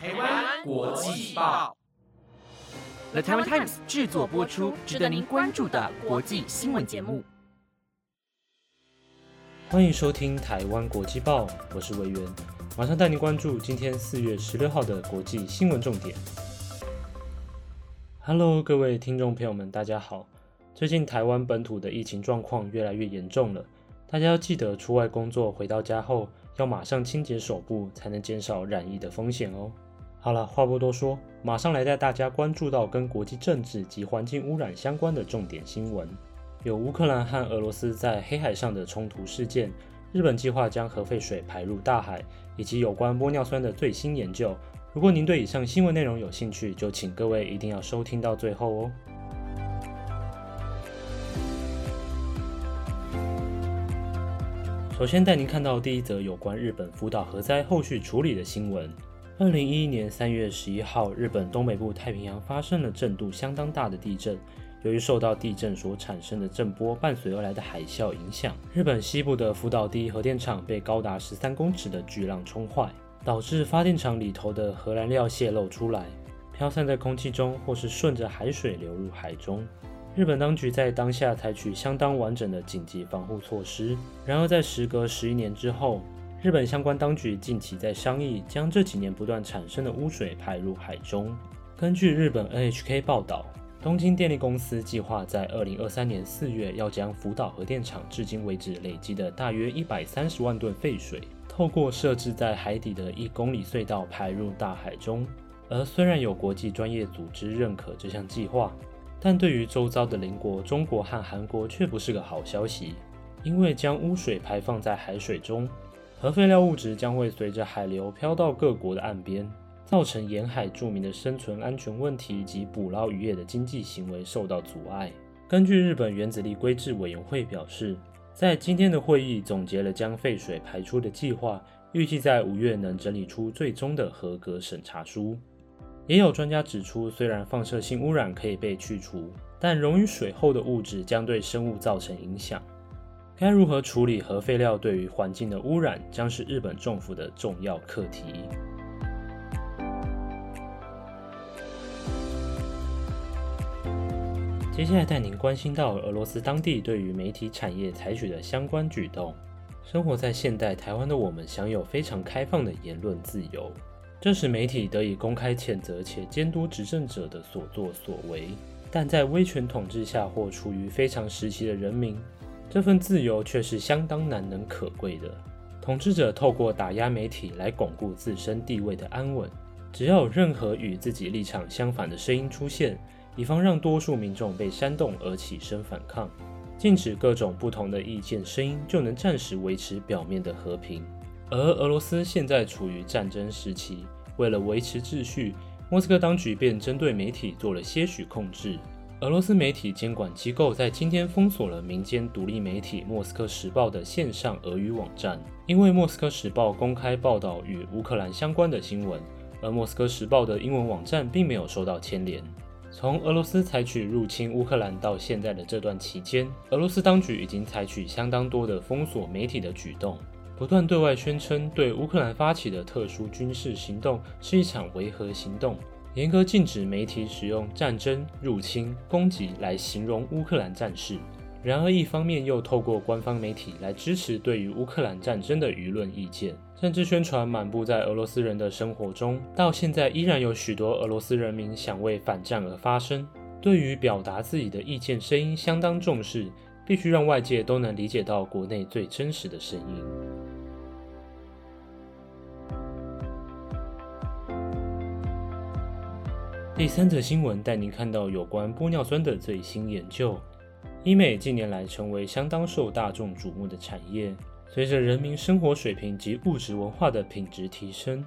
台湾国际报，The Taiwan Times 制作播出，值得您关注的国际新闻节目。欢迎收听台湾国际报，我是维源，马上带您关注今天四月十六号的国际新闻重点。Hello，各位听众朋友们，大家好。最近台湾本土的疫情状况越来越严重了，大家要记得出外工作回到家后，要马上清洁手部，才能减少染疫的风险哦。好了，话不多说，马上来带大家关注到跟国际政治及环境污染相关的重点新闻。有乌克兰和俄罗斯在黑海上的冲突事件，日本计划将核废水排入大海，以及有关玻尿酸的最新研究。如果您对以上新闻内容有兴趣，就请各位一定要收听到最后哦。首先带您看到第一则有关日本福岛核灾后续处理的新闻。二零一一年三月十一号，日本东北部太平洋发生了震度相当大的地震。由于受到地震所产生的震波伴随而来的海啸影响，日本西部的福岛第一核电厂被高达十三公尺的巨浪冲坏。导致发电厂里头的核燃料泄漏出来，飘散在空气中，或是顺着海水流入海中。日本当局在当下采取相当完整的紧急防护措施。然而，在时隔十一年之后，日本相关当局近期在商议将这几年不断产生的污水排入海中。根据日本 NHK 报道，东京电力公司计划在二零二三年四月要将福岛核电厂至今为止累积的大约一百三十万吨废水。透过设置在海底的一公里隧道排入大海中，而虽然有国际专业组织认可这项计划，但对于周遭的邻国中国和韩国却不是个好消息。因为将污水排放在海水中，核废料物质将会随着海流飘到各国的岸边，造成沿海著名的生存安全问题及捕捞渔业的经济行为受到阻碍。根据日本原子力规制委员会表示。在今天的会议总结了将废水排出的计划，预计在五月能整理出最终的合格审查书。也有专家指出，虽然放射性污染可以被去除，但溶于水后的物质将对生物造成影响。该如何处理核废料对于环境的污染，将是日本政府的重要课题。接下来带您关心到俄罗斯当地对于媒体产业采取的相关举动。生活在现代台湾的我们，享有非常开放的言论自由，这使媒体得以公开谴责且监督执政者的所作所为。但在威权统治下或处于非常时期的人民，这份自由却是相当难能可贵的。统治者透过打压媒体来巩固自身地位的安稳，只要有任何与自己立场相反的声音出现。以防让多数民众被煽动而起身反抗，禁止各种不同的意见声音，就能暂时维持表面的和平。而俄罗斯现在处于战争时期，为了维持秩序，莫斯科当局便针对媒体做了些许控制。俄罗斯媒体监管机构在今天封锁了民间独立媒体《莫斯科时报》的线上俄语网站，因为《莫斯科时报》公开报道与乌克兰相关的新闻，而《莫斯科时报》的英文网站并没有受到牵连。从俄罗斯采取入侵乌克兰到现在的这段期间，俄罗斯当局已经采取相当多的封锁媒体的举动，不断对外宣称对乌克兰发起的特殊军事行动是一场维和行动，严格禁止媒体使用战争、入侵、攻击来形容乌克兰战事。然而，一方面又透过官方媒体来支持对于乌克兰战争的舆论意见，甚至宣传满布在俄罗斯人的生活中。到现在，依然有许多俄罗斯人民想为反战而发声，对于表达自己的意见声音相当重视，必须让外界都能理解到国内最真实的声音。第三则新闻带您看到有关玻尿酸的最新研究。医美近年来成为相当受大众瞩目的产业。随着人民生活水平及物质文化的品质提升，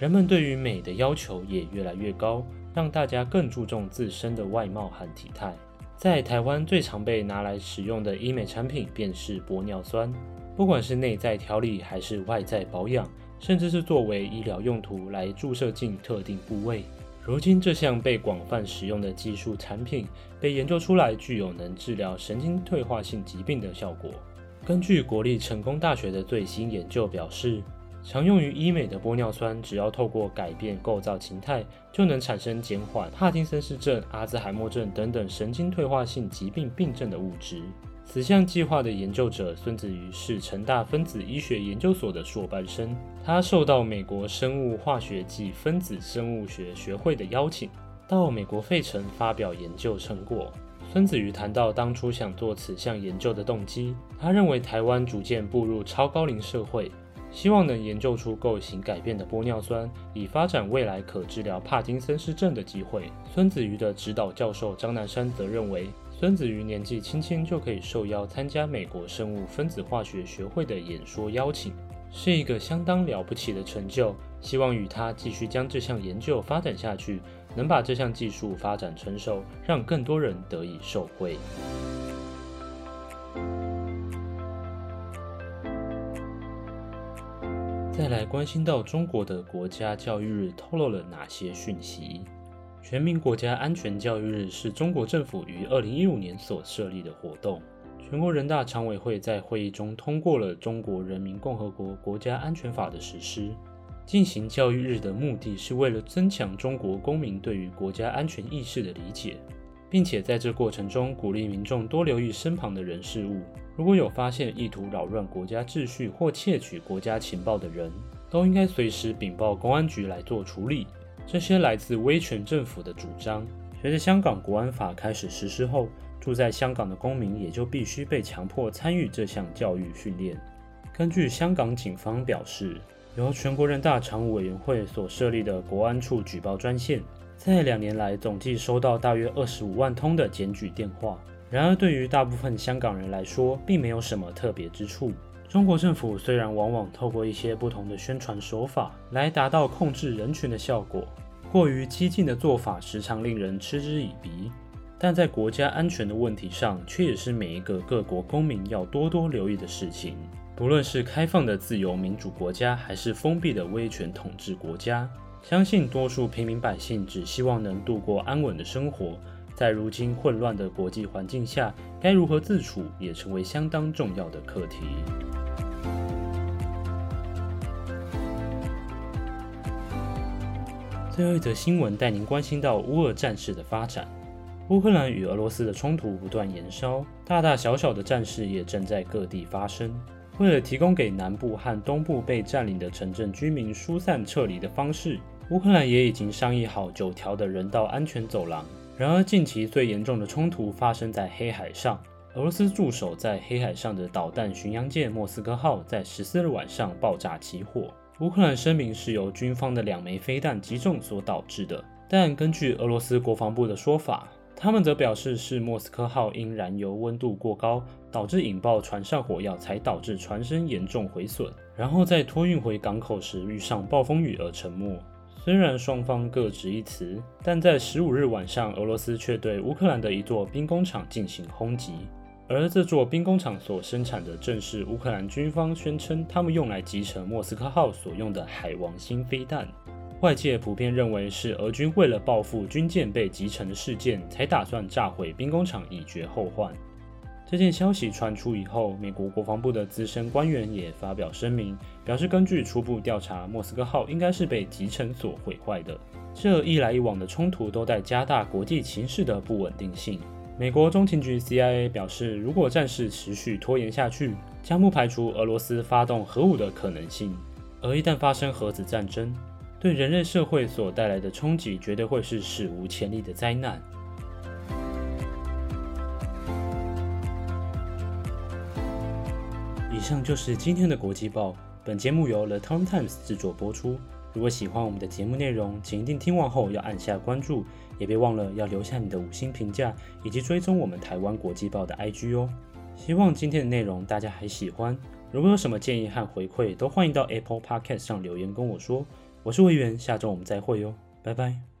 人们对于美的要求也越来越高，让大家更注重自身的外貌和体态。在台湾最常被拿来使用的医美产品便是玻尿酸，不管是内在调理还是外在保养，甚至是作为医疗用途来注射进特定部位。如今，这项被广泛使用的技术产品被研究出来，具有能治疗神经退化性疾病的效果。根据国立成功大学的最新研究表示，常用于医美的玻尿酸，只要透过改变构造形态，就能产生减缓帕金森氏症、阿兹海默症等等神经退化性疾病病症的物质。此项计划的研究者孙子瑜是成大分子医学研究所的硕班生，他受到美国生物化学暨分子生物学学会的邀请，到美国费城发表研究成果。孙子瑜谈到当初想做此项研究的动机，他认为台湾逐渐步入超高龄社会，希望能研究出构型改变的玻尿酸，以发展未来可治疗帕金森氏症的机会。孙子瑜的指导教授张南山则认为。孙子瑜年纪轻轻就可以受邀参加美国生物分子化学学会的演说邀请，是一个相当了不起的成就。希望与他继续将这项研究发展下去，能把这项技术发展成熟，让更多人得以受惠。再来关心到中国的国家教育日透露了哪些讯息？全民国家安全教育日是中国政府于二零一五年所设立的活动。全国人大常委会在会议中通过了《中国人民共和国国家安全法》的实施。进行教育日的目的是为了增强中国公民对于国家安全意识的理解，并且在这过程中鼓励民众多留意身旁的人事物。如果有发现意图扰乱国家秩序或窃取国家情报的人，都应该随时禀报公安局来做处理。这些来自威权政府的主张，随着香港国安法开始实施后，住在香港的公民也就必须被强迫参与这项教育训练。根据香港警方表示，由全国人大常务委员会所设立的国安处举报专线，在两年来总计收到大约二十五万通的检举电话。然而，对于大部分香港人来说，并没有什么特别之处。中国政府虽然往往透过一些不同的宣传手法来达到控制人群的效果，过于激进的做法时常令人嗤之以鼻，但在国家安全的问题上，却也是每一个各国公民要多多留意的事情。不论是开放的自由民主国家，还是封闭的威权统治国家，相信多数平民百姓只希望能度过安稳的生活。在如今混乱的国际环境下，该如何自处，也成为相当重要的课题。最后一则新闻带您关心到乌俄战事的发展。乌克兰与俄罗斯的冲突不断延烧，大大小小的战事也正在各地发生。为了提供给南部和东部被占领的城镇居民疏散撤离的方式，乌克兰也已经商议好九条的人道安全走廊。然而，近期最严重的冲突发生在黑海上，俄罗斯驻守在黑海上的导弹巡洋舰“莫斯科号”在十四日晚上爆炸起火。乌克兰声明是由军方的两枚飞弹击中所导致的，但根据俄罗斯国防部的说法，他们则表示是莫斯科号因燃油温度过高导致引爆船上火药，才导致船身严重毁损，然后在托运回港口时遇上暴风雨而沉没。虽然双方各执一词，但在十五日晚上，俄罗斯却对乌克兰的一座兵工厂进行轰击。而这座兵工厂所生产的正是乌克兰军方宣称他们用来集成莫斯科号所用的海王星飞弹。外界普遍认为是俄军为了报复军舰被击沉的事件，才打算炸毁兵工厂以绝后患。这件消息传出以后，美国国防部的资深官员也发表声明，表示根据初步调查，莫斯科号应该是被集成所毁坏的。这一来一往的冲突都在加大国际形势的不稳定性。美国中情局 CIA 表示，如果战事持续拖延下去，将不排除俄罗斯发动核武的可能性。而一旦发生核子战争，对人类社会所带来的冲击绝对会是史无前例的灾难。以上就是今天的国际报。本节目由 The Times 制作播出。如果喜欢我们的节目内容，请一定听完后要按下关注，也别忘了要留下你的五星评价，以及追踪我们台湾国际报的 IG 哦。希望今天的内容大家还喜欢，如果有什么建议和回馈，都欢迎到 Apple Podcast 上留言跟我说。我是魏源，下周我们再会哟，拜拜。